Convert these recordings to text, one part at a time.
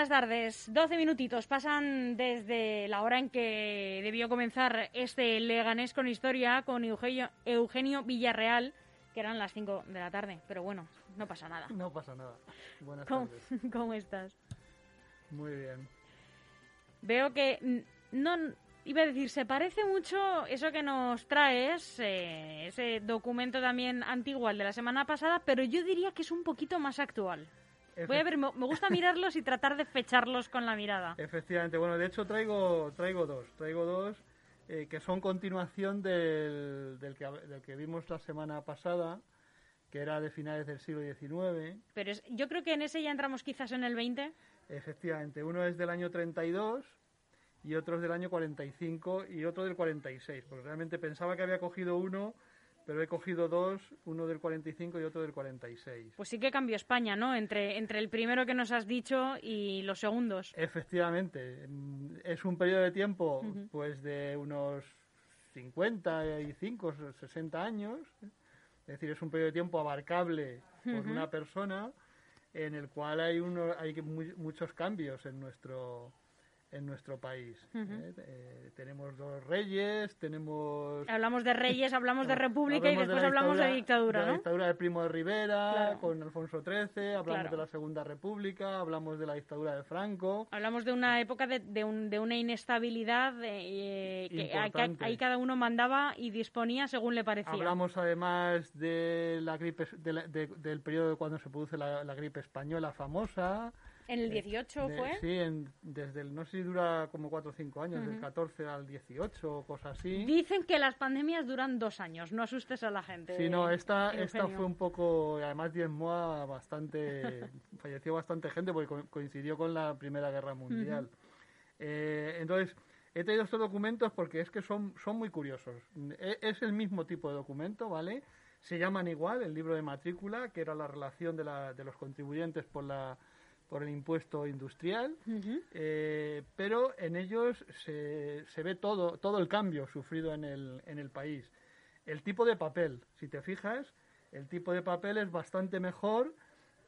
buenas tardes. Doce minutitos pasan desde la hora en que debió comenzar este Leganés con historia con Eugenio, Eugenio Villarreal, que eran las cinco de la tarde. Pero bueno, no pasa nada. No pasa nada. Buenas ¿Cómo, tardes. cómo estás? Muy bien. Veo que no iba a decir, se parece mucho eso que nos traes, eh, ese documento también antiguo al de la semana pasada, pero yo diría que es un poquito más actual. Voy a ver, me me gusta mirarlos y tratar de fecharlos con la mirada. Efectivamente, bueno, de hecho traigo, traigo dos, traigo dos eh, que son continuación del, del, que, del que vimos la semana pasada, que era de finales del siglo XIX. Pero es- yo creo que en ese ya entramos quizás en el 20. Efectivamente, uno es del año 32 y otro es del año 45 y otro del 46, porque realmente pensaba que había cogido uno, pero he cogido dos, uno del 45 y otro del 46. Pues sí que cambió España, ¿no? Entre, entre el primero que nos has dicho y los segundos. Efectivamente, mm, es un periodo de tiempo pues de unos 55, 60 años, es decir, es un periodo de tiempo abarcable por una persona en el cual hay uno, hay que mu- muchos cambios en nuestro en nuestro país. ¿eh? Eh, tenemos dos reyes, tenemos Hablamos de reyes, hablamos de república y después la hablamos de dictadura- de la ¿no? dictadura del Primo de Rivera, Claro. con Alfonso XIII, hablamos Claro. de la Segunda República, hablamos de la dictadura de Franco. Hablamos de una época de, de, un- de una inestabilidad eh, que ahí- cada uno mandaba y disponía según le parecía. Hablamos además de la gripe, de la- de- del periodo cuando se produce la, la gripe española famosa. En el 18 De- fue. Sí, en- desde el, no sé si dura como 4 o 5 años, del 14 al 18 o cosas así. Dicen que las pandemias duran dos años, no asustes a la gente. Sí, no, esta, esta fue un poco, además diezmó a bastante, falleció bastante gente porque co- coincidió con la Primera Guerra Mundial. Eh, entonces, he traído estos documentos porque es que son, son muy curiosos. E- Es el mismo tipo de documento, ¿vale? Se llaman igual, el libro de matrícula, que era la relación de, la, de los contribuyentes por, la, por el impuesto industrial, eh, pero en ellos se, se ve todo, todo el cambio sufrido en el, en el país. El tipo de papel, si te fijas, el tipo de papel es bastante mejor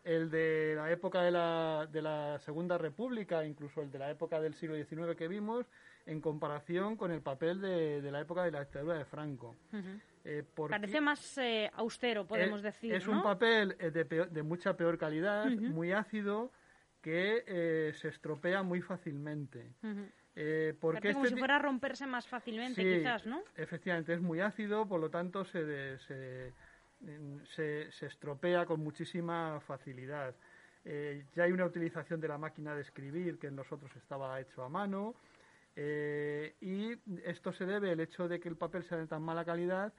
el de la época de la, de la Segunda República, incluso el de la época del siglo XIX que vimos, en comparación con el papel de, de la época de la dictadura de Franco. Eh, porque- Parece más eh, austero, podemos es, decir. Es ¿no? un papel eh, de, peor- de mucha peor calidad, muy ácido, que eh, se estropea muy fácilmente. Ujú. Eh, porque como este si fuera a romperse más fácilmente, Sí, quizás, ¿no? Efectivamente, es muy ácido, por lo tanto se, de- se, se, se estropea con muchísima facilidad. Eh, ya hay una utilización de la máquina de escribir que en los otros estaba hecho a mano. y esto se debe, el hecho de que el papel sea de tan mala calidad,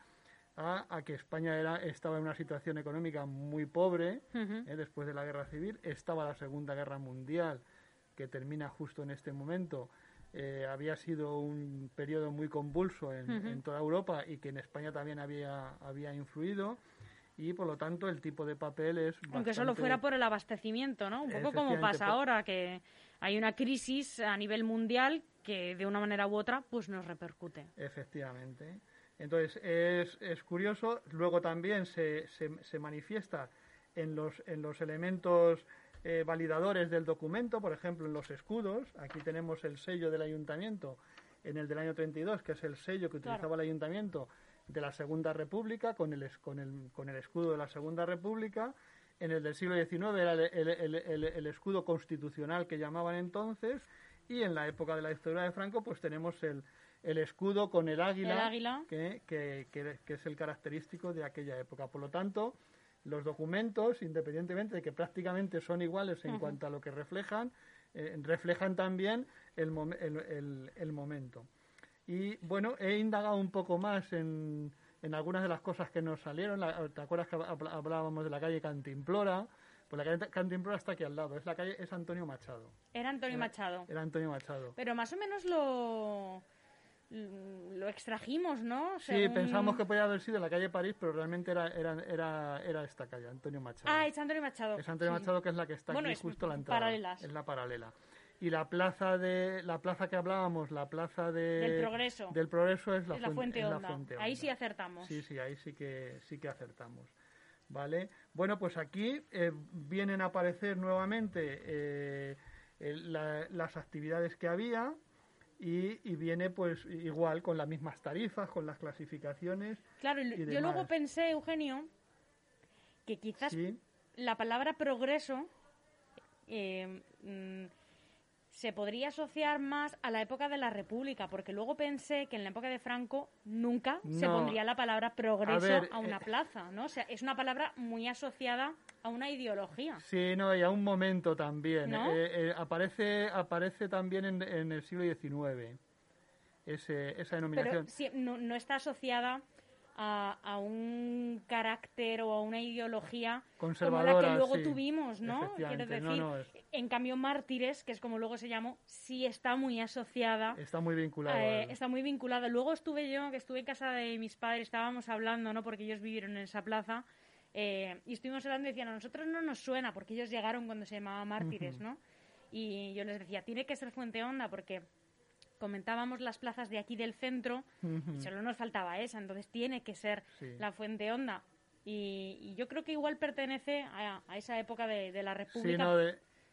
a, a que España era, estaba en una situación económica muy pobre eh, después de la guerra civil. Estaba la Segunda Guerra Mundial, que termina justo en este momento. Eh, había sido un periodo muy convulso en, en toda Europa y que en España también había, había influido. Y por lo tanto, el tipo de papel es. Aunque solo bastante- fuera por el abastecimiento, ¿no? Un poco como pasa por- ahora, que hay una crisis a nivel mundial que de una manera u otra pues nos repercute. Efectivamente. Entonces, es, es curioso. Luego también se, se, se manifiesta en los, en los elementos eh, validadores del documento, por ejemplo, en los escudos. Aquí tenemos el sello del ayuntamiento en el del año 32, que es el sello que Claro. utilizaba el ayuntamiento de la Segunda República, con el, con el, con el escudo de la Segunda República. En el del siglo XIX era el- el- el escudo constitucional que llamaban entonces. Y en la época de la dictadura de Franco, pues tenemos el, el escudo con el águila, El águila. Que, que- que- que es el característico de aquella época. Por lo tanto, los documentos, independientemente de que prácticamente son iguales en cuanto a lo que reflejan, eh, reflejan también el, mom- el- el- momento. Y bueno, he indagado un poco más en, en algunas de las cosas que nos salieron. La- ¿Te acuerdas que habl- hablábamos de la calle Cantimplora? Pues la calle Cantimplora está aquí al lado. Es la calle es Antonio Machado. Era Antonio Era- Machado. Era Antonio Machado. Pero más o menos lo, lo extrajimos, ¿no? Sí, Según- pensamos que podía haber sido la calle París, pero realmente era, era, era, era esta calle, Antonio Machado. Ah, es Antonio Machado. Es Antonio Sí. Machado que es la que está Bueno, aquí es justo a la entrada. paralelas. Es la paralela. Y la plaza de la plaza que hablábamos, la plaza de Del Progreso. del Progreso es la, es la fuente, es la. Fuente Ahí Honda. sí acertamos. Sí, sí, ahí sí que sí que acertamos. ¿Vale? Bueno, pues aquí eh, vienen a aparecer nuevamente eh, las actividades que había y, viene pues igual con las mismas tarifas, con las clasificaciones. Claro, yo luego pensé, Eugenio, que quizás la palabra progreso eh, mm, se podría asociar más a la época de la República, porque luego pensé que en la época de Franco nunca se pondría la palabra progreso a, una eh, plaza, ¿no? O sea, es una palabra muy asociada a una ideología. Sí, no, y a un momento también. Eh, eh, aparece, aparece también en, el siglo XIX esa denominación. Pero no, no está asociada a, un carácter o a una ideología como la que luego tuvimos, ¿no? Quiero decir, en cambio Mártires, que es como luego se llamó, sí está muy asociada. Está muy vinculada. Eh, está muy vinculada. Luego estuve yo, que estuve en casa de mis padres, estábamos hablando, ¿no? Porque ellos vivieron en esa plaza. Eh, y estuvimos hablando y decían, a nosotros no nos suena, porque ellos llegaron cuando se llamaba Mártires, ¿no? Y yo les decía, tiene que ser Fuente Honda, porque comentábamos las plazas de aquí del centro, solo nos faltaba esa, entonces tiene que ser la Fuente Honda. Y, yo creo que igual pertenece a, esa época de, la República.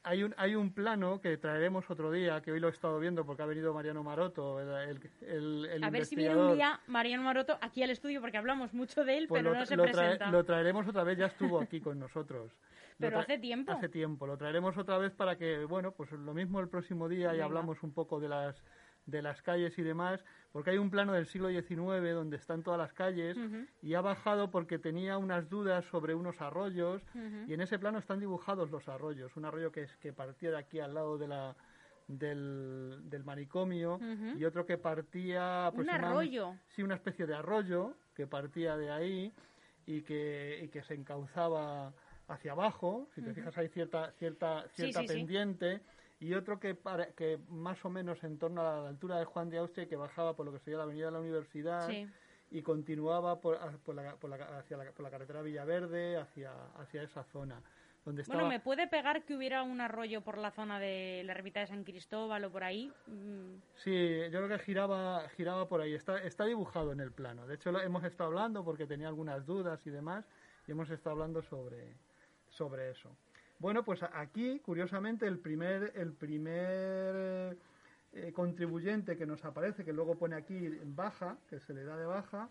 hay un, hay un plano que traeremos otro día, que hoy lo he estado viendo porque ha venido Mariano Maroto, el, el, A ver si viene un día Mariano Maroto aquí al estudio porque hablamos mucho de él, pues pero no se presenta. lo traeremos otra vez, ya estuvo aquí con nosotros. pero hace tiempo. Hace tiempo, lo traeremos otra vez para que, bueno, pues lo mismo el próximo día y hablamos un poco de las de las calles y demás, porque hay un plano del siglo XIX donde están todas las calles y ha bajado porque tenía unas dudas sobre unos arroyos y en ese plano están dibujados los arroyos, un arroyo que, es, que partía de aquí al lado de la, del, del manicomio y otro que partía... Pues, un arroyo. sí, una especie de arroyo que partía de ahí y que, y que se encauzaba hacia abajo, si te fijas hay cierta, cierta, cierta pendiente y otro que, para, que más o menos en torno a la altura de Juan de Austria, que bajaba por lo que sería la avenida de la Universidad y continuaba por, por, la, por, la, hacia la, por la carretera Villaverde, hacia, hacia esa zona. Donde Bueno, ¿me puede pegar que hubiera un arroyo por la zona de la ermita de San Cristóbal o por ahí? Mm. Sí, yo creo que giraba, giraba por ahí. Está, está dibujado en el plano. De hecho, lo, hemos estado hablando porque tenía algunas dudas y demás, y hemos estado hablando sobre, sobre eso. Bueno, pues aquí, curiosamente, el primer, el primer eh, contribuyente que nos aparece, que luego pone aquí en baja, que se le da de baja,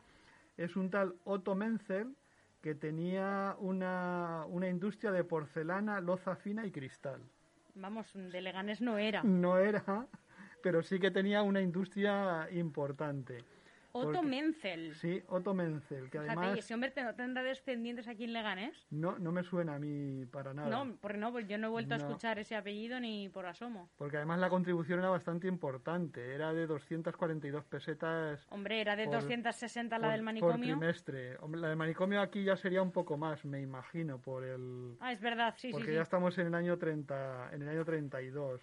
es un tal Otto Menzel, que tenía una, una industria de porcelana, loza fina y cristal. Vamos, de Leganés no era. No era, pero sí que tenía una industria importante. Otto Menzel. Sí, Otto Menzel, que además... ¿Y ese hombre no tendrá descendientes aquí en Leganés? No, no me suena a mí para nada. No, porque no, pues yo no he vuelto a escuchar ese apellido ni por asomo. Porque además la contribución era bastante importante, era de 242 pesetas... Hombre, era de 260 la del manicomio. Por trimestre. la del manicomio aquí ya sería un poco más, me imagino, por el... Ah, es verdad, sí, sí. Porque ya estamos en el año 30, en el año 32.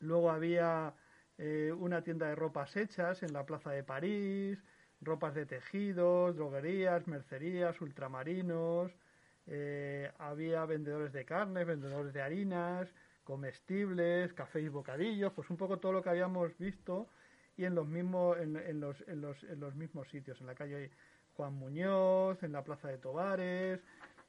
Luego había eh, una tienda de ropas hechas en la plaza de París, ropas de tejidos, droguerías, mercerías, ultramarinos, eh, había vendedores de carne, vendedores de harinas, comestibles, café y bocadillos, pues un poco todo lo que habíamos visto y en los mismos, en, los, en, los, en los mismos sitios, en la calle Juan Muñoz, en la plaza de Tobares.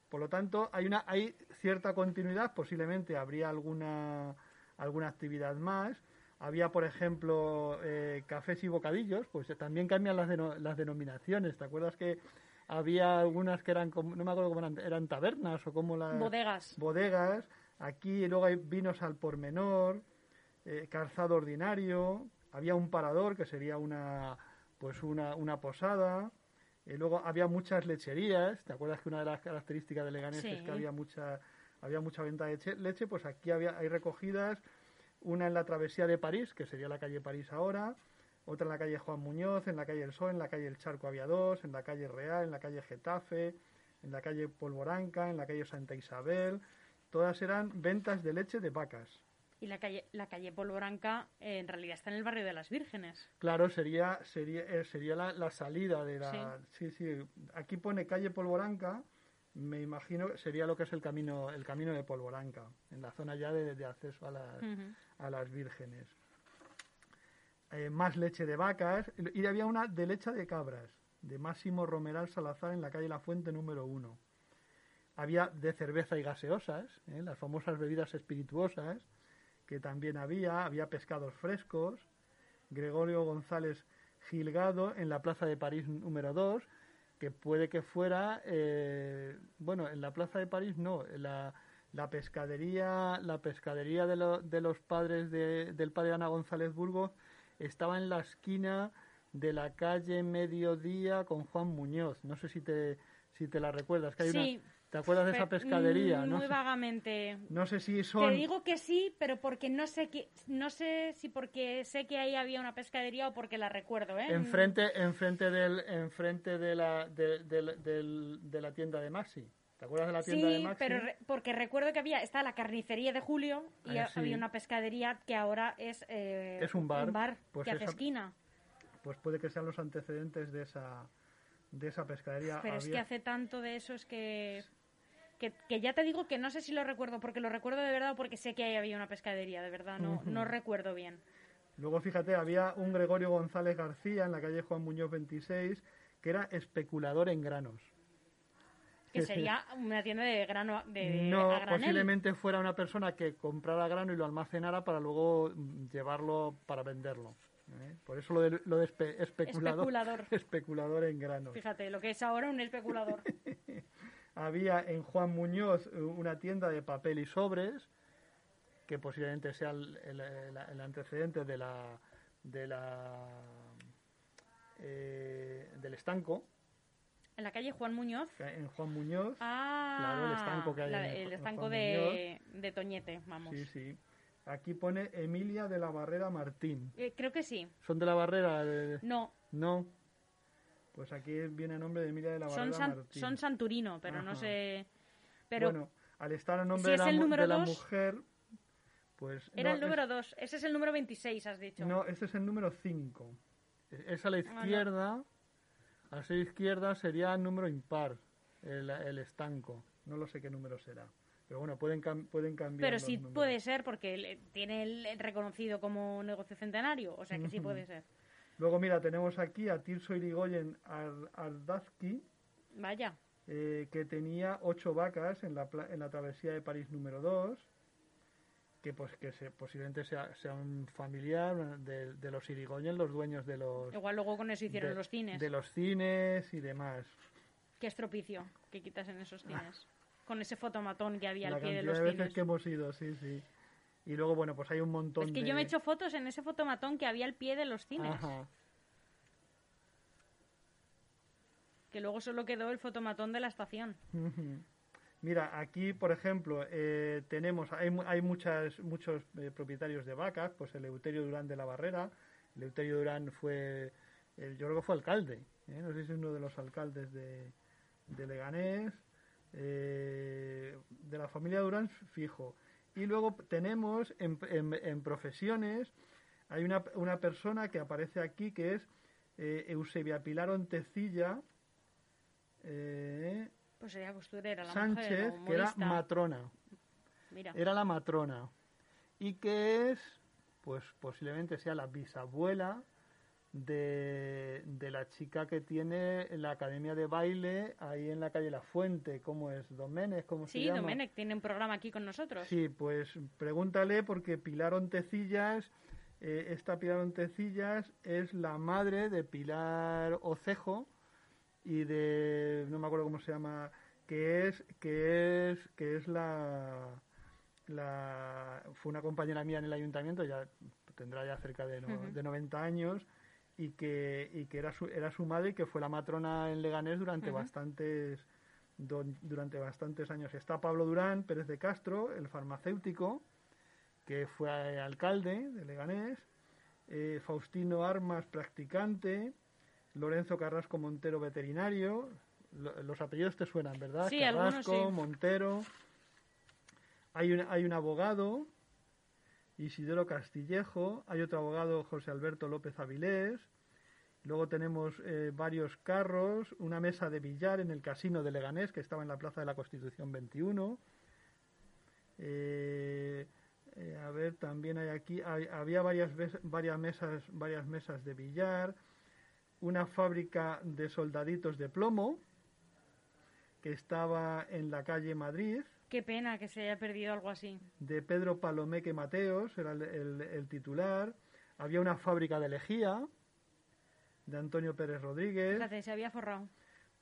Por lo tanto, hay una, hay cierta continuidad, posiblemente habría alguna, alguna actividad más, había, por ejemplo, eh, cafés y bocadillos, pues también cambian las, las denominaciones. ¿Te acuerdas que había algunas que eran, no me acuerdo cómo eran, eran tabernas o como las... Bodegas. Bodegas. Aquí luego hay vinos al por menor, eh, calzado ordinario, había un parador que sería una, pues una, una posada. Y luego había muchas lecherías. ¿Te acuerdas que una de las características de Leganés es que había mucha, había mucha venta de leche? Pues aquí había, hay recogidas una en la travesía de París, que sería la calle París ahora, otra en la calle Juan Muñoz, en la calle El Sol, en la calle El Charco había dos, en la calle Real, en la calle Getafe, en la calle Polvoranca, en la calle Santa Isabel, todas eran ventas de leche de vacas. Y la calle, la calle Polvoranca eh, en realidad está en el barrio de las Vírgenes. Claro, sería, sería, eh, sería la, salida de la... Sí. sí, Aquí pone calle Polvoranca, me imagino sería lo que es el camino el camino de Polvoranca en la zona ya de, acceso a las, a las vírgenes. Eh, más leche de vacas y había una de leche de cabras de Máximo Romeral Salazar en la calle La Fuente número uno. Había de cerveza y gaseosas ¿eh? las famosas bebidas espirituosas que también había, había pescados frescos, Gregorio González Gilgado en la Plaza de París número 2, que puede que fuera, eh, bueno, en la Plaza de París no, la, la pescadería, la pescadería de, de los padres de, del padre Ana González Burgos estaba en la esquina de la calle Mediodía con Juan Muñoz. No sé si te, si te la recuerdas, que hay sí, una ¿Te acuerdas de esa pescadería? No muy sé, vagamente. No sé si son... Te digo que sí, pero porque no sé que, no sé si porque sé que ahí había una pescadería o porque la recuerdo, ¿eh? Enfrente, enfrente del, enfrente de la, de, de, de, de la tienda de Maxi. ¿Te acuerdas de la tienda sí, de Maxi? pero re porque recuerdo que había está la carnicería de Julio y Ah, sí. había una pescadería que ahora es eh, Es un bar. un bar Pues que hace esa- esquina. Pues puede que sean los antecedentes de esa, de esa pescadería. Pero es que Había- hace tanto de eso es que, que que ya te digo que no sé si lo recuerdo porque lo recuerdo de verdad o porque sé que ahí había una pescadería, de verdad no Ujú. no recuerdo bien. Luego, fíjate, había un Gregorio González García en la calle Juan Muñoz 26 que era especulador en granos. Que sería una tienda de grano de no, a posiblemente fuera una persona que comprara grano y lo almacenara para luego llevarlo para venderlo. ¿eh? Por eso lo de, lo de espe- especulador, Especulador. especulador en granos. Fíjate, lo que es ahora un especulador. Había en Juan Muñoz eh, una tienda de papel y sobres, que posiblemente sea el, el- antecedente de la, de la eh, del estanco, en la calle Juan Muñoz. en Juan Muñoz. Ah, Claro, el estanco que hay la- en el estanco de, de Toñete, vamos. Sí, sí. Aquí pone Emilia de la Barrera Martín. Eh, creo que sí. ¿Son de la Barrera? de- No, No. Pues aquí viene el nombre de Emilia de la son, Barrera San- Martín. son Santurino, pero no sé. Pero bueno, al estar el nombre si de, la, el mu- número de la dos- mujer, pues... era no, el número 2. Ese es el número 26, has dicho. No, este es el número 5. Es a la Ah, no. izquierda. A ser izquierda sería el número impar, el, el estanco. No lo sé qué número será. Pero bueno, pueden, cam- pueden cambiar pero sí números. puede ser porque tiene el reconocido como negocio centenario. O sea que sí puede ser. Luego, mira, tenemos aquí a Tirso Irigoyen Ar- Ardazki, Vaya. eh, que tenía ocho vacas en la, en la travesía de París número 2, que pues que se, posiblemente sea, sea un familiar de, de los Irigoyen, los dueños de los, Igual luego con eso hicieron de, los cines. de los cines y demás. Qué estropicio que quitas en esos cines. Con ese fotomatón que había la al pie de los de veces cines. que hemos ido, sí, sí. Y luego, bueno, pues hay un montón Es que de... yo me he hecho fotos en ese fotomatón que había al pie de los cines. Ajá. Que luego solo quedó el fotomatón de la estación. Mira, aquí, por ejemplo, eh, tenemos, hay, hay muchas, muchos eh, propietarios de vacas, pues el Euterio Durán de la Barrera. El Euterio Durán fue, eh, yo creo que fue alcalde, ¿eh? no sé si es uno de los alcaldes de, de Leganés, eh, de la familia Durán, fijo. Y luego tenemos en, en- en profesiones, hay una, una persona que aparece aquí que es eh, Eusebia Pilar Ontecilla, eh, Pues sería costurera la Sánchez, mujer, que era matrona. Mira, Era la matrona. Y que es, pues posiblemente sea la bisabuela de, de la chica que tiene la academia de baile ahí en la calle La Fuente. ¿Cómo es? ¿Domenech? ¿Cómo se sí, llama? Domenech tiene un programa aquí con nosotros. Sí, pues pregúntale porque Pilar Ontecillas, eh, esta Pilar Ontecillas es la madre de Pilar Ocejo y de no me acuerdo cómo se llama, que es que es que es la la fue una compañera mía en el ayuntamiento, ya tendrá ya cerca de, no- de 90 años y que y que era su era su madre y que fue la matrona en Leganés durante bastantes don- durante bastantes años. Está Pablo Durán Pérez de Castro, el farmacéutico, que fue alcalde de Leganés, eh, Faustino Armas, practicante, Lorenzo Carrasco Montero, veterinario. Lo- los apellidos te suenan, ¿verdad? Sí, algunos Carrasco, sí. Montero. Hay un, hay un abogado, Isidoro Castillejo. Hay otro abogado, José Alberto López Avilés. Luego tenemos eh, varios carros, una mesa de billar en el casino de Leganés, que estaba en la Plaza de la Constitución 21. Eh, eh, a ver, también hay aquí, había varias, mesas, varias mesas de billar, una fábrica de soldaditos de plomo, que estaba en la calle Madrid. Qué pena que se haya perdido algo así. De Pedro Palomeque Mateos, era el, titular. Había una fábrica de lejía, de Antonio Pérez Rodríguez. Fíjate, se había forrado.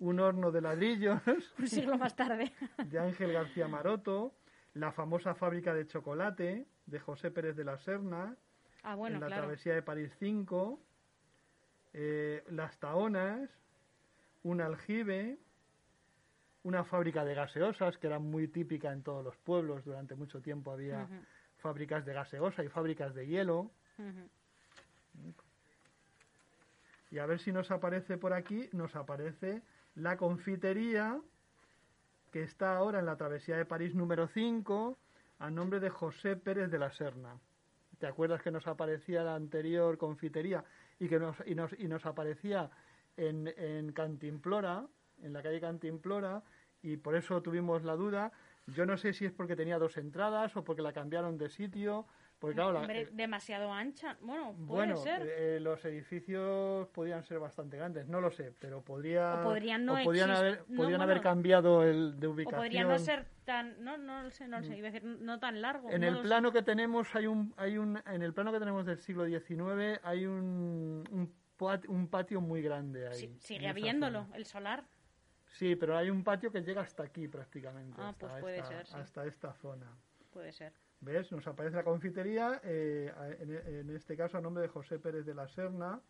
Un horno de ladrillos. Un siglo más tarde. De Ángel García Maroto. La famosa fábrica de chocolate, de José Pérez de la Serna. Ah, bueno, en la claro. travesía de París 5. Eh, las Taonas. Un aljibe una fábrica de gaseosas que era muy típica en todos los pueblos. Durante mucho tiempo había fábricas de gaseosa y fábricas de hielo. Y a ver si nos aparece por aquí, nos aparece la confitería que está ahora en la travesía de París número 5 a nombre de José Pérez de la Serna. ¿Te acuerdas que nos aparecía la anterior confitería y que nos, y nos, y nos aparecía en, en Cantimplora, en la calle Cantimplora, y por eso tuvimos la duda. Yo no sé si es porque tenía dos entradas o porque la cambiaron de sitio. Porque, claro, Hombre, demasiado ancha. Bueno, puede bueno, ser. eh, los edificios podían ser bastante grandes, no lo sé, pero podría, O podrían no o exist- haber, no, podrían bueno, haber cambiado el de O ubicación. podría no ser tan. No, no lo sé, no lo sé. Iba a decir, no tan largo. En no el lo sé. plano que tenemos hay un, hay un, en el plano que tenemos del siglo XIX hay un, un, pat- un patio muy grande ahí. Sí, sigue habiéndolo, el solar. Sí, pero hay un patio que llega hasta aquí prácticamente. Ah, hasta pues puede esta, ser, sí. Hasta esta zona. Puede ser. ¿Ves? Nos aparece la confitería, eh, en, en este caso a nombre de José Pérez de la Serna.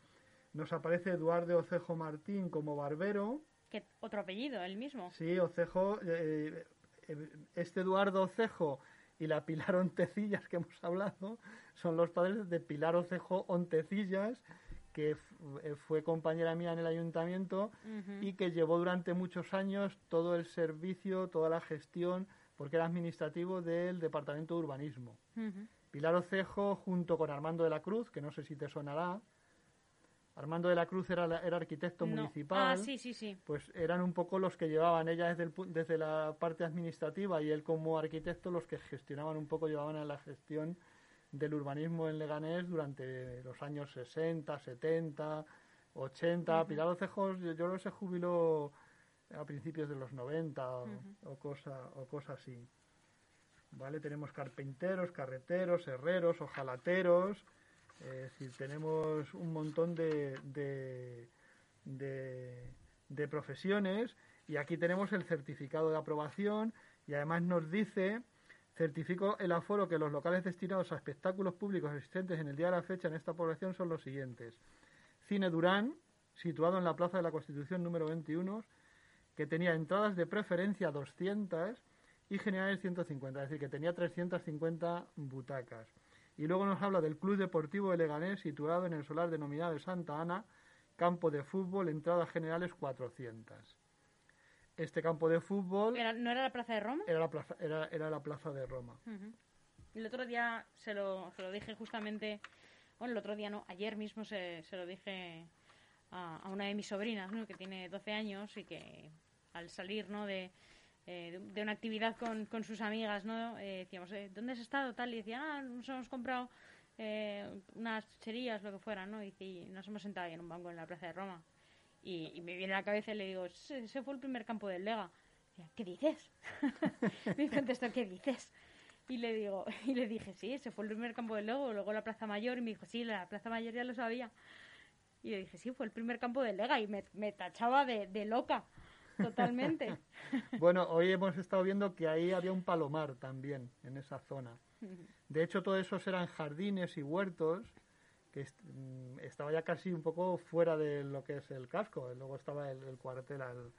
Nos aparece Eduardo Ocejo Martín como barbero. Que otro apellido, el mismo. Sí, Ocejo, eh, eh, este Eduardo Ocejo y la Pilar Ontecillas que hemos hablado son los padres de Pilar Ocejo Ontecillas, que eh, fue compañera mía en el ayuntamiento y que llevó durante muchos años todo el servicio, toda la gestión, porque era administrativo del Departamento de Urbanismo. Ujú. Pilar Ocejo junto con Armando de la Cruz, que no sé si te sonará. Armando de la Cruz era, era arquitecto No. municipal Ah, sí, sí, sí. pues eran un poco los que llevaban ella desde, el desde la parte administrativa y él como arquitecto los que gestionaban un poco, llevaban a la gestión del urbanismo en Leganés durante los años 60, 70, 80. Pilar Ocejos yo, yo creo que se jubiló a principios de los 90 o, o cosa, o cosa así. ¿Vale? Tenemos carpinteros, carreteros, herreros, ojalateros. Es decir, tenemos un montón de, de, de, de profesiones y aquí tenemos el certificado de aprobación y además nos dice certifico el aforo que los locales destinados a espectáculos públicos existentes en el día de la fecha en esta población son los siguientes. Cine Durán, situado en la Plaza de la Constitución número 21, que tenía entradas de preferencia 200 y generales 150, es decir, que tenía 350 butacas. Y luego nos habla del Club Deportivo de Leganés, situado en el solar denominado de Santa Ana, campo de fútbol, entradas generales 400. Este campo de fútbol Era- ¿No era la Plaza de Roma? era la plaza, era, era la plaza de Roma. Ujú. El otro día se lo, se lo dije justamente, bueno, el otro día no, ayer mismo se, se lo dije a, a una de mis sobrinas, ¿no? que tiene 12 años y que al salir, ¿no? De, eh, de- una actividad con, con sus amigas, ¿no? Eh, decíamos, eh, ¿dónde has estado? Tal, y decían, ah, nos hemos comprado eh, unas chucherías, lo que fuera, ¿no? Y, y nos hemos sentado ahí en un banco en la Plaza de Roma. Y, y me viene a la cabeza y le digo, ese, fue el primer campo del Lega. Y ¿Qué dices? me contestó, ¿qué dices? Y le digo, y le dije, sí, ese fue el primer campo del Lego, luego la Plaza Mayor, y me dijo, sí, la Plaza Mayor ya lo sabía. Y yo dije, sí, fue el primer campo del Lega, y me, me tachaba de, de loca, totalmente. Bueno, hoy hemos estado viendo que ahí había un palomar también en esa zona. De hecho, todos esos eran jardines y huertos que mm, estaba ya casi un poco fuera de lo que es el casco. Luego estaba el, el cuartel al,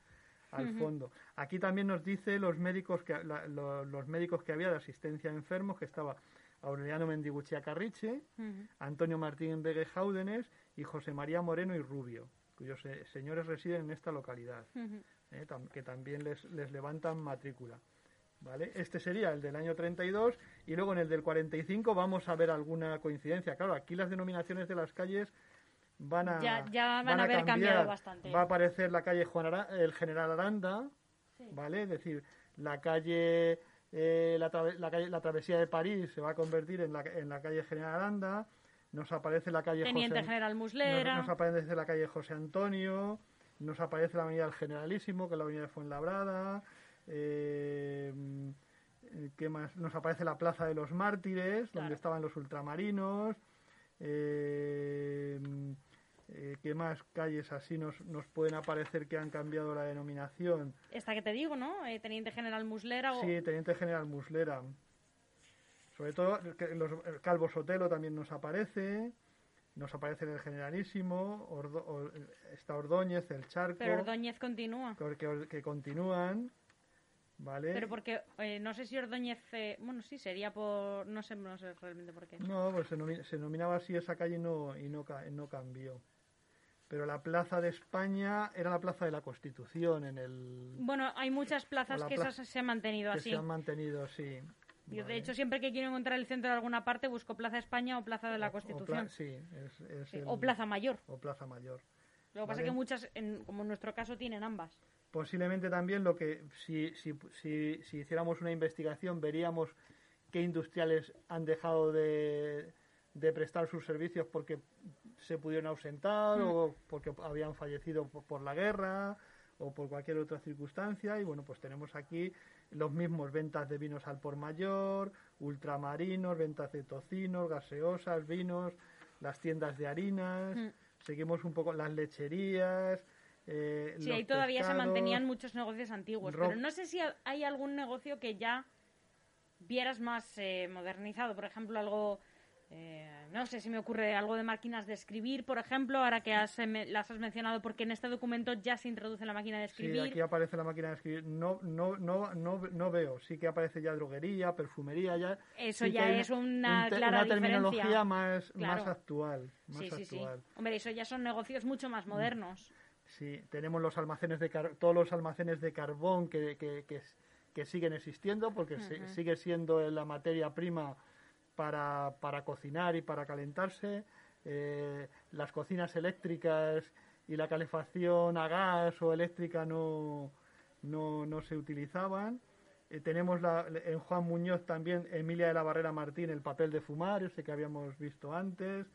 al fondo. Aquí también nos dice los médicos que la- lo- los médicos que había de asistencia a enfermos, que estaba Aureliano Mendiguchea Carriche. Antonio Martín Vegue Jáudenes y José María Moreno y Rubio, cuyos eh, señores residen en esta localidad eh, tam- que también les, les levantan matrícula. ¿Vale? Este sería el del año 32 y luego en el del 45 vamos a ver alguna coincidencia. Claro, aquí las denominaciones de las calles van a, Ya- ya van a haber cambiar. cambiado bastante. Va a aparecer la calle Juan Ara- el General Aranda, ¿vale? Es decir, la calle, eh, la, trave- la calle, la travesía de París se va a convertir en la, en la calle General Aranda. Nos aparece la calle Teniente José, General nos, Muslera. nos aparece la calle José Antonio, nos aparece la avenida del Generalísimo, que es la avenida de Fuenlabrada, eh, Eh, ¿Qué más? Nos aparece la Plaza de los Mártires, Claro. donde estaban los ultramarinos. Eh, eh, ¿Qué más calles así nos, nos pueden aparecer que han cambiado la denominación? Esta que te digo, ¿no? Eh, Teniente General Muslera o... Sí, Teniente General Muslera. Sobre todo, los, el Calvo Sotelo también nos aparece. Nos aparece el Generalísimo. Ordo- Or- está Ordóñez, el Charco. Pero Ordóñez continúa. que, que- que continúan. ¿Vale? Pero porque eh, no sé si Ordóñez... eh, bueno, sí, sería por... No sé, no sé realmente por qué. No, pues se, nomi- se denominaba así esa calle y no, y no, no cambió. Pero la Plaza de España era la Plaza de la Constitución en el Bueno, hay muchas plazas que plaza- esas se han mantenido que así. se han mantenido, sí. Yo, Vale. de hecho, siempre que quiero encontrar el centro de alguna parte, busco Plaza España o Plaza de la O- o pla- Constitución. sí, es, es Sí, el- O Plaza Mayor. o Plaza Mayor. Lo que pasa es que muchas, en- como en nuestro caso, tienen ambas. Posiblemente también lo que, si, si, si, si hiciéramos una investigación, veríamos qué industriales han dejado de, de prestar sus servicios porque se pudieron ausentar Mm. o porque habían fallecido por, por la guerra o por cualquier otra circunstancia. Y bueno, pues tenemos aquí los mismos ventas de vinos al por mayor, ultramarinos, ventas de tocinos, gaseosas, vinos, las tiendas de harinas. Mm. Seguimos un poco las lecherías. Eh, Sí, ahí todavía se mantenían muchos negocios antiguos, ro- pero no sé si ha- hay algún negocio que ya vieras más eh, modernizado. Por ejemplo, algo, eh, no sé si me ocurre algo de máquinas de escribir, por ejemplo, ahora que has, eh, me- las has mencionado, porque en este documento ya se introduce la máquina de Sí, escribir. aquí aparece la máquina de escribir. No, no, no, no, no veo. Sí que aparece ya droguería, perfumería, ya. Eso sí ya es una un te- clara una terminología más, actual. Más Sí, sí, sí. actual. Hombre, eso ya son negocios mucho más modernos. Sí, tenemos los almacenes de car- todos los almacenes de carbón que, que, que, que siguen existiendo porque se- Ujú. sigue siendo la materia prima para, para cocinar y para calentarse. Eh, las cocinas eléctricas y la calefacción a gas o eléctrica no, no, no se utilizaban. Eh, tenemos la, en Juan Muñoz también Emilia de la Barrera Martín el papel de fumar, ese que habíamos visto antes.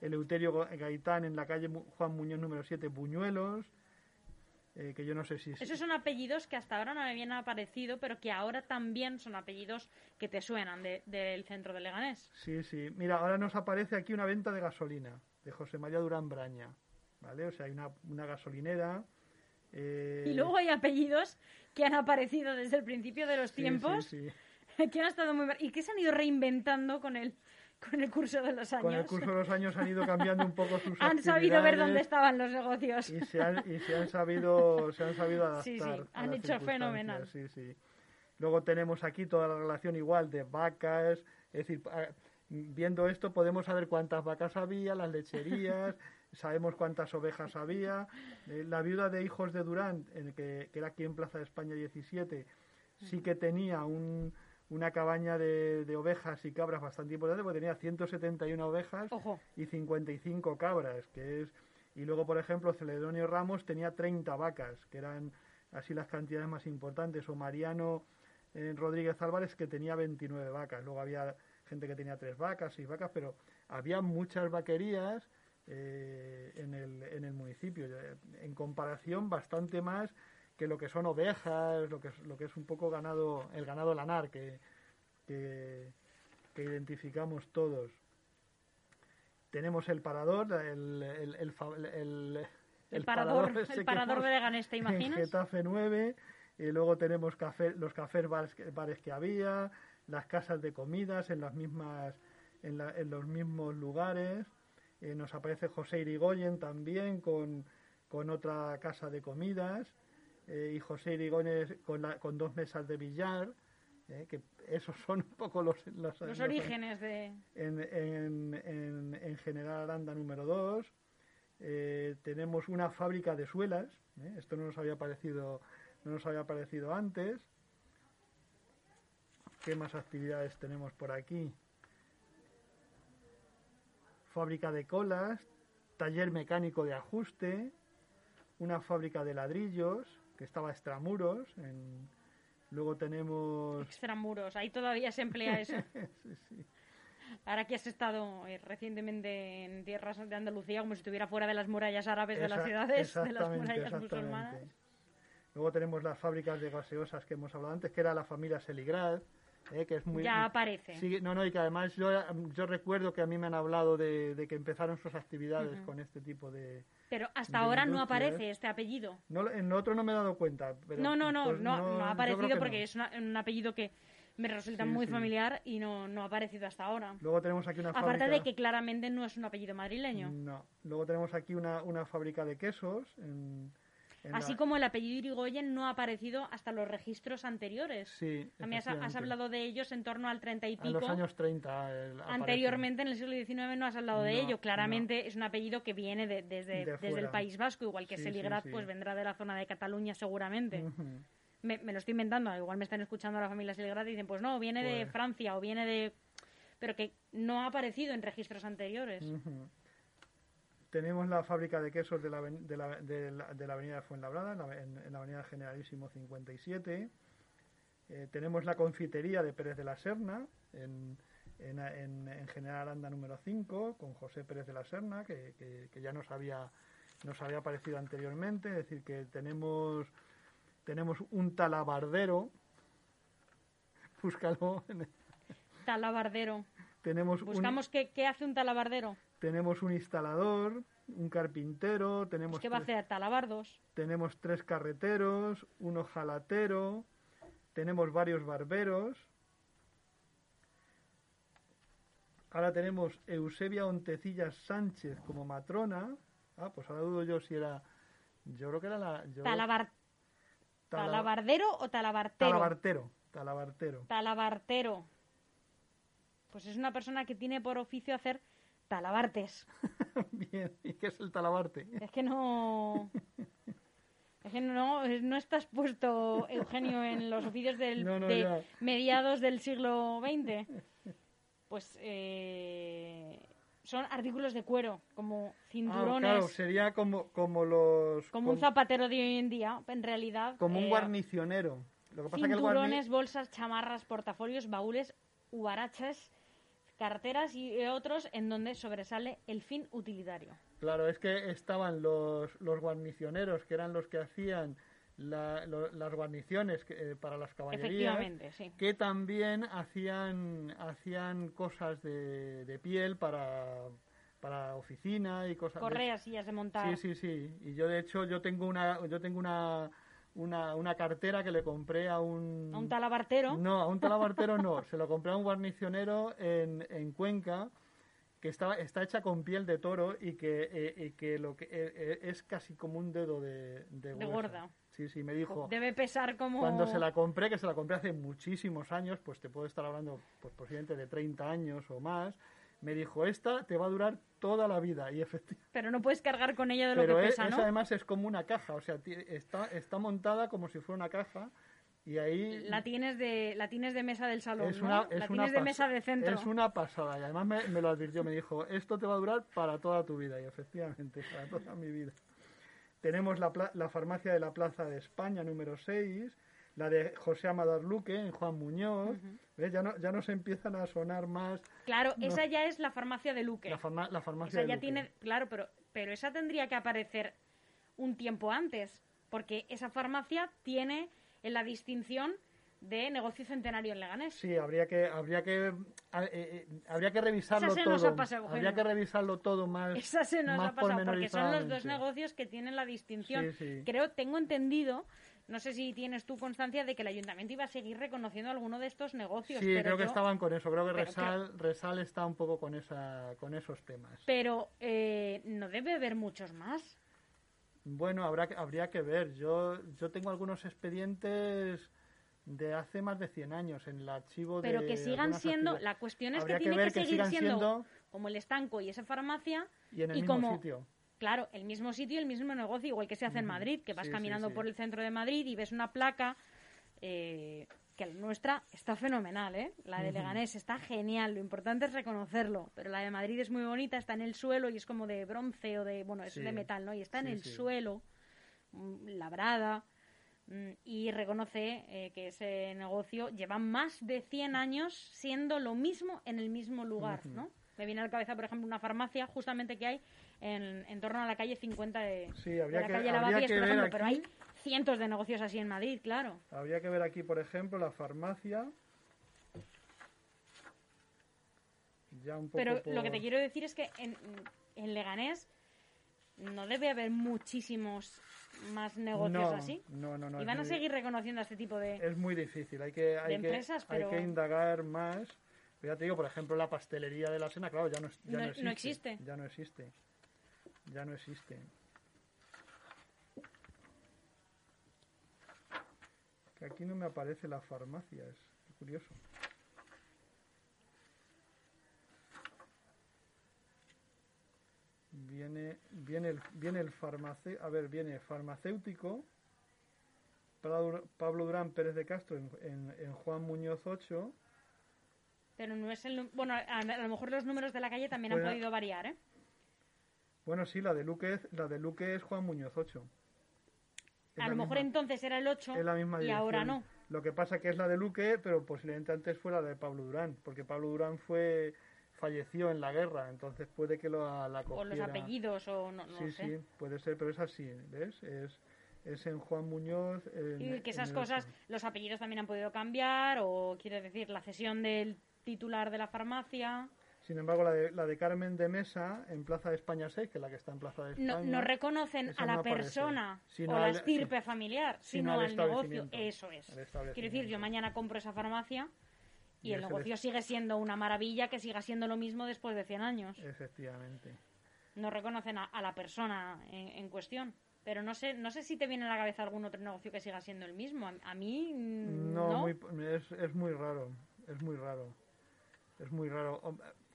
Eleuterio Ga- Gaitán en la calle Juan Muñoz número 7, Buñuelos, eh, que yo no sé si... Esos son apellidos que hasta ahora no me habían aparecido, pero que ahora también son apellidos que te suenan de- del centro de Leganés. Sí, sí. Mira, ahora nos aparece aquí una venta de gasolina, de José María Durán Braña, ¿vale? O sea, hay una, una gasolinera... eh, Y luego hay apellidos que han aparecido desde el principio de los sí, tiempos, sí, sí. que han estado muy... y que se han ido reinventando con el, con el curso de los años. Con el curso de los años han ido cambiando un poco sus han sabido ver dónde estaban los negocios. y se han, y se han sabido se han sabido adaptar Sí, sí, han hecho fenomenal. sí sí luego tenemos aquí toda la relación igual de vacas es decir viendo esto podemos saber cuántas vacas había las lecherías sabemos cuántas ovejas había Eh, la viuda de hijos de Durán en que, que era aquí en Plaza de España 17 sí que tenía un una cabaña de, de ovejas y cabras bastante importante porque tenía 171 ovejas Ojo, y 55 cabras, que es... Y luego, por ejemplo, Celedonio Ramos tenía 30 vacas, que eran así las cantidades más importantes, o Mariano eh, Rodríguez Álvarez, que tenía 29 vacas. Luego había gente que tenía 3 vacas, 6 vacas, pero había muchas vaquerías eh, en, el, en el municipio, en comparación bastante más que lo que son ovejas, lo que es, lo que es un poco ganado, el ganado lanar que, que, que identificamos todos tenemos el parador, el, el, el, fa- el- el, parador, el parador de Leganés, ¿te En imaginas? Getafe 9, y luego tenemos café, los cafés bares, que- bares que había, las casas de comidas en las mismas en, la- en los mismos lugares. Eh, nos aparece José Irigoyen también con, con otra casa de comidas eh, y José Irigoyen con, la- con dos mesas de billar. eh, que esos son un poco los, los, Los los- orígenes de... en, en, en, en General Aranda número 2. Eh, tenemos una fábrica de suelas. ¿eh? Esto no nos había parecido, no nos había parecido antes. ¿Qué más actividades tenemos por aquí? Fábrica de colas, taller mecánico de ajuste, una fábrica de ladrillos que estaba extramuros. En... Luego tenemos Extramuros, ahí todavía se emplea eso. Sí, sí. Ahora que has estado eh, recientemente en tierras de Andalucía, como si estuviera fuera de las murallas árabes de las ciudades, de las murallas musulmanas. Luego tenemos las fábricas de gaseosas que hemos hablado antes, que era la familia Seligrad, eh, que es muy... Ya aparece. Sí, no, no, y que además yo, yo recuerdo que a mí me han hablado de, de que empezaron sus actividades Ujú. con este tipo de... Pero hasta de ahora no aparece este apellido. No, en lo otro no me he dado cuenta. Pero, no, no, no, pues no, no yo ha aparecido que porque no. es una- un apellido que me resulta Sí, muy sí. familiar y no, no ha aparecido hasta ahora. Luego tenemos aquí una Aparte fábrica... de que claramente no es un apellido madrileño. No. Luego tenemos aquí una, una fábrica de quesos. En, en Así como el apellido Irigoyen no ha aparecido hasta los registros anteriores. Sí, mí has, hablado de ellos en torno al 30 y En los pico. años 30. el- aparece. Anteriormente, en el siglo XIX, no has hablado de ello. Claramente es un apellido que viene de- desde, De desde el. País Vasco, igual que Sí, Seligrat, sí, sí. pues vendrá de la zona de Cataluña seguramente. Me, me lo estoy inventando, igual me están escuchando la familia Seligrat y dicen, pues no, viene de Pues- Francia o viene de... Pero que no ha aparecido en registros anteriores. Ujú. Tenemos la fábrica de quesos de la, de la, de la, de la avenida de Fuenlabrada, en la, en- la avenida Generalísimo 57. Eh, tenemos la confitería de Pérez de la Serna, en, en, en- en General Aranda número 5, con José Pérez de la Serna, que, que- que ya nos había, nos había aparecido anteriormente. Es decir, que tenemos, tenemos un talabardero, búscalo. en- Talabardero. Tenemos un, Buscamos qué, qué hace un talabardero. Tenemos un instalador, un carpintero, tenemos, qué va a hacer talabardos. tenemos tres carreteros, un ojalatero, tenemos varios barberos. Ahora tenemos Eusebia Ontecillas Sánchez como matrona. Ah, pues ahora dudo yo si era. Yo creo que era la. yo- Talabar- tala- ¿Talabardero o talabartero? Talabartero. Talabartero. Talabartero. Pues es una persona que tiene por oficio hacer talabartes. Bien, ¿y qué es el talabarte? Es que no. Es que no, no estás puesto, Eugenio, en los oficios del, No, no, de ya. mediados del siglo XX. Pues eh, son artículos de cuero, como Ah, cinturones, claro, sería como, como los. como un zapatero de hoy en día, en realidad. como un eh, guarnicionero. Lo que pasa que el guarni- cinturones, bolsas, chamarras, portafolios, baúles, hubarachas, carteras y otros en donde sobresale el fin utilitario. Claro, es que estaban los, los guarnicioneros, que eran los que hacían la- lo- las guarniciones que- eh, para las caballerías, sí. que también hacían, hacían cosas de, de piel para, para oficina y cosas. de- Correas, sillas de montar. Sí, sí, sí. Y yo de hecho yo tengo una, yo tengo una, una, una cartera que le compré a un A un talabartero. no, a un talabartero no. Se lo compré a un guarnicionero en, en Cuenca que está, está hecha con piel de toro y que, eh, y que lo que eh, eh, es casi como un dedo de, de, hueso. gorda. Sí, sí, me dijo. Debe pesar como... Cuando se la compré, que se la compré hace muchísimos años, pues te puedo estar hablando pues posiblemente de 30 años o más, me dijo, esta te va a durar toda la vida. Y efectivamente... Pero no puedes cargar con ella de lo que es- pesa, esa ¿no? además es como una caja, o sea, está, está montada como si fuera una caja y ahí La tienes de, la tienes de mesa del salón, es una, la es una tienes de mesa de centro. Es una pasada y además me, me lo advirtió, me dijo, esto te va a durar para toda tu vida y efectivamente, para toda mi vida. Tenemos la, la farmacia de la Plaza de España número 6, la de José Amador Luque en Juan Muñoz. ¿Ves? Ya, no, ya nos empiezan a sonar más Claro, No. esa ya es la farmacia de Luque. la, farma- la farmacia Esa de ya Luque. tiene... Claro, pero, pero esa tendría que aparecer un tiempo antes, porque esa farmacia tiene en la distinción de negocio centenario en Leganés. Sí, habría que habría que eh, eh, habría que revisarlo Esa se todo. nos ha pasado, habría que revisarlo todo más. Esa se nos más ha pasado, porque son los dos negocios que tienen la distinción. Sí, sí. Creo, tengo entendido, no sé si tienes tú constancia de que el ayuntamiento iba a seguir reconociendo alguno de estos negocios. Sí, pero creo que estaban con eso. Creo que pero Resal, Resal está un poco con esa con esos temas. Pero eh, no debe haber muchos más. Bueno, habrá habría que ver. Yo yo tengo algunos expedientes de hace más de 100 años en el archivo de Pero que sigan siendo. La cuestión es Habría que tiene que, que seguir siendo, siendo- como el estanco y esa farmacia. y en el y mismo como- sitio. Claro, el mismo sitio, el mismo negocio, igual que se hace en. Madrid, que vas Sí, caminando sí. por el centro de Madrid y ves una placa eh, que la nuestra está fenomenal, ¿eh? La de. Leganés está genial, lo importante es reconocerlo, pero la de Madrid es muy bonita, está en el suelo y es como de bronce o de, bueno, es de metal, ¿no? Y está en el suelo, mm, labrada, mm, y reconoce eh, que ese negocio lleva más de 100 años siendo lo mismo en el mismo lugar. ¿no? Me viene a la cabeza, por ejemplo, una farmacia justamente que hay en, en torno a la calle 50 de, Sí, de la que, calle Lavapiés, por ejemplo, aquí, pero hay cientos de negocios así en Madrid, claro. habría que ver aquí, por ejemplo, la farmacia ya un poco Pero lo que te quiero decir es que en, en Leganés no debe haber muchísimos más negocios no, así. No, no, no. y van a seguir reconociendo a este tipo de... Es muy difícil, hay que, hay de que, empresas, hay que indagar más. Ya te digo, por ejemplo, la pastelería de la Sena, claro, ya no, ya No- no, no existe. Ya no existe. Ya no existe. Que aquí no me aparece la farmacia, es curioso. Viene, viene el, viene el farmace, a ver, viene farmacéutico, Pablo Pablo Durán Pérez de Castro en, en- en Juan Muñoz 8, Pero no es el... Bueno, a, a lo mejor los números de la calle también han Puede- podido variar, ¿eh? Bueno, sí, la de Luque es, la de Luque es Juan Muñoz 8. Es A lo mejor misma- entonces era el 8 es la misma y ahora no. Lo que pasa que es la de Luque, pero posiblemente antes fuera la de Pablo Durán, porque Pablo Durán fue falleció en la guerra, entonces puede que lo, la O cogiera. los apellidos o no, no sí, sé. sí, puede ser, pero es así, ¿ves? Es, es en Juan Muñoz. en- Y que esas cosas, los apellidos también han podido cambiar, o quiere decir la cesión del titular de la farmacia. Sin embargo, la de, la de Carmen de Mesa en Plaza de España 6, que es la que está en Plaza de España. No, no reconocen a la no persona o la al- estirpe familiar, sino sino al negocio. Eso es. Quiero decir, yo mañana compro esa farmacia y, Y el negocio sigue siendo una maravilla que siga siendo lo mismo después de 100 años. Efectivamente. No reconocen a, a la persona en, en cuestión. Pero no sé, no sé si te viene a la cabeza algún otro negocio que siga siendo el mismo. A, a mí No, no. muy- es, es muy raro. Es muy raro. Es muy raro.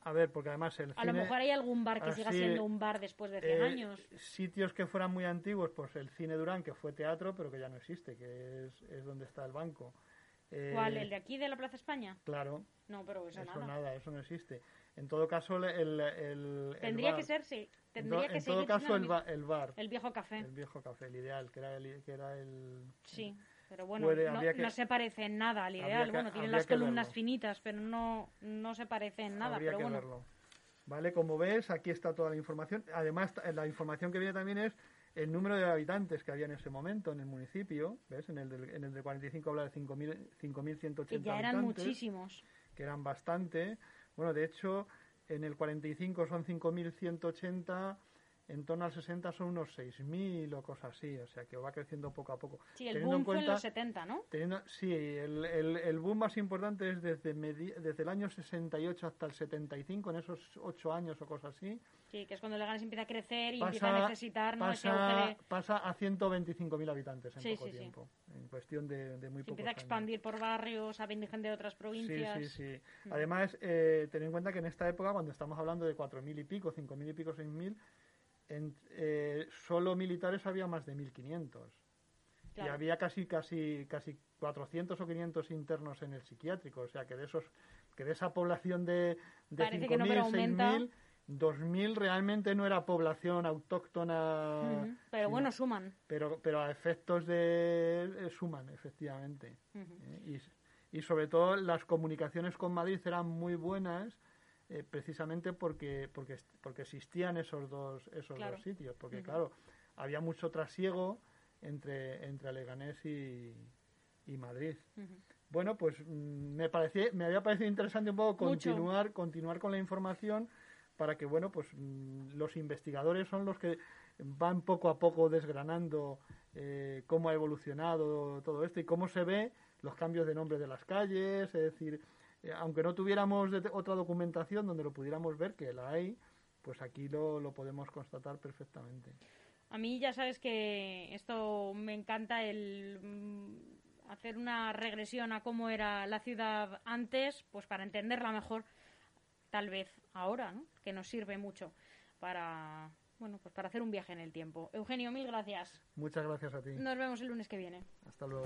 A ver, porque además el A lo mejor hay algún bar que siga siendo un bar después de 100 eh, años. Sitios que fueran muy antiguos, pues el Cine Durán, que fue teatro, pero que ya no existe, que es, es donde está el banco. Eh, ¿Cuál? ¿El de aquí de la Plaza España? Claro, No, pero eso, eso nada. nada. eso no existe. En todo caso, el, el, el Tendría bar- que ser, sí. en, Tendría to- que en todo caso, el, ba- el bar, el viejo café. el viejo café, el ideal, que era el, que era el, Sí, pero bueno, Puede- no, habría que- no se parece en nada al ideal. que- bueno, tiene las columnas verlo. finitas, pero no, no se parece en nada. Habría pero que bueno, verlo. Vale, como ves, aquí está toda la información. Además, la información que viene también es el número de habitantes que había en ese momento en el municipio. ¿Ves? En el del, en el del 45 habla de 5.000 5.180 que ya eran habitantes, muchísimos. que eran bastante. Bueno, de hecho, en el 45 son 5.180, en torno al 60 son unos 6.000 o cosas así. O sea, que va creciendo poco a poco. Sí, el Teniendo en boom fue en cuenta- los 70, ¿no? Teniendo, sí, el, el, el boom más importante es desde, medi- desde el año 68 hasta el 75, en esos ocho años o cosas así. Sí, que es cuando Leganés empieza a crecer y Pasa- empieza a necesitar ¿no? pasa, de... pasa a 125.000 habitantes en Sí, poco sí, sí. tiempo, en cuestión de, de muy Se pocos empieza a años. expandir por barrios, a venir gente de otras Sí, provincias. sí, sí. Mm. Además, eh, ten en cuenta que en esta época, cuando estamos hablando de 4.000 y pico, 5.000 y pico, 6.000, en, eh, solo militares había más de 1.500. Y Claro. había casi, casi, casi 400 o 500 internos en el psiquiátrico. O sea, que de esos que de esa población de, de Parece que no, pero 5.000, aumenta. 6.000, 2.000 realmente no era población autóctona. Pero sino- bueno, suman. pero, pero a efectos de... eh, suman, efectivamente. ¿eh? Y, y sobre todo las comunicaciones con Madrid eran muy buenas eh, precisamente porque, porque, porque existían esos dos, esos Claro. dos sitios. Porque, claro, había mucho trasiego entre, entre Leganés y, y Madrid. Bueno, pues mm, me parecía, me había parecido interesante un poco Mucho. continuar, continuar con la información para que, bueno, pues mm, los investigadores son los que van poco a poco desgranando eh, cómo ha evolucionado todo esto y cómo se ve los cambios de nombre de las calles, es decir, aunque no tuviéramos otra documentación donde lo pudiéramos ver, que la hay, pues aquí lo, lo podemos constatar perfectamente. A mí ya sabes que esto me encanta el mm, hacer una regresión a cómo era la ciudad antes, pues para entenderla mejor, tal vez ahora, ¿no? Que nos sirve mucho para bueno, pues para hacer un viaje en el tiempo. Eugenio, mil gracias. Muchas gracias a ti. Nos vemos el lunes que viene. Hasta luego.